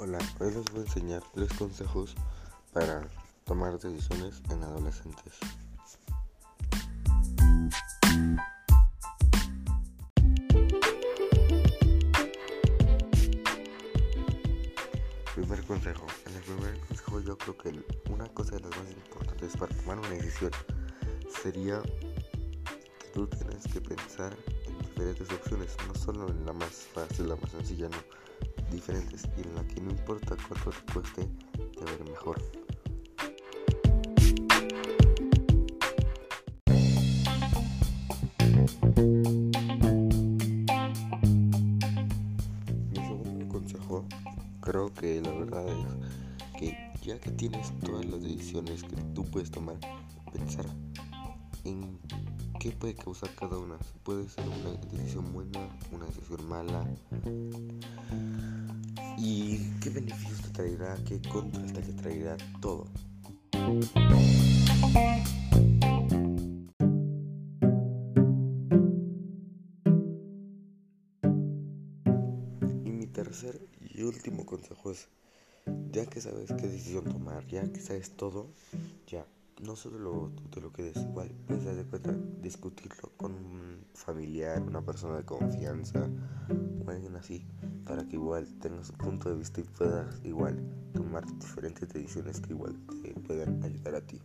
Hola, hoy les voy a enseñar tres consejos para tomar decisiones en adolescentes. Primer consejo. En el primer consejo yo creo que una cosa de las más importantes para tomar una decisión sería que tú tienes que pensar en diferentes opciones, no solo en la más fácil, la más sencilla, no diferentes y en la que no importa cuánto te cueste, te ver mejor. Mi segundo consejo, creo que la verdad es que ya que tienes todas las decisiones que tú puedes tomar, pensar en qué puede causar cada una. Puede ser una decisión buena, una decisión mala, ¿Y qué beneficios te traerá? ¿Qué contras te traerá? Todo. Y mi tercer y último consejo es, ya que sabes qué decisión tomar, ya que sabes todo, ya, no solo tú te lo quedes igual, puedes de cuenta discutirlo con un familiar, una persona de confianza o alguien así para que igual tengas un punto de vista y puedas igual tomar diferentes decisiones que igual te puedan ayudar a ti.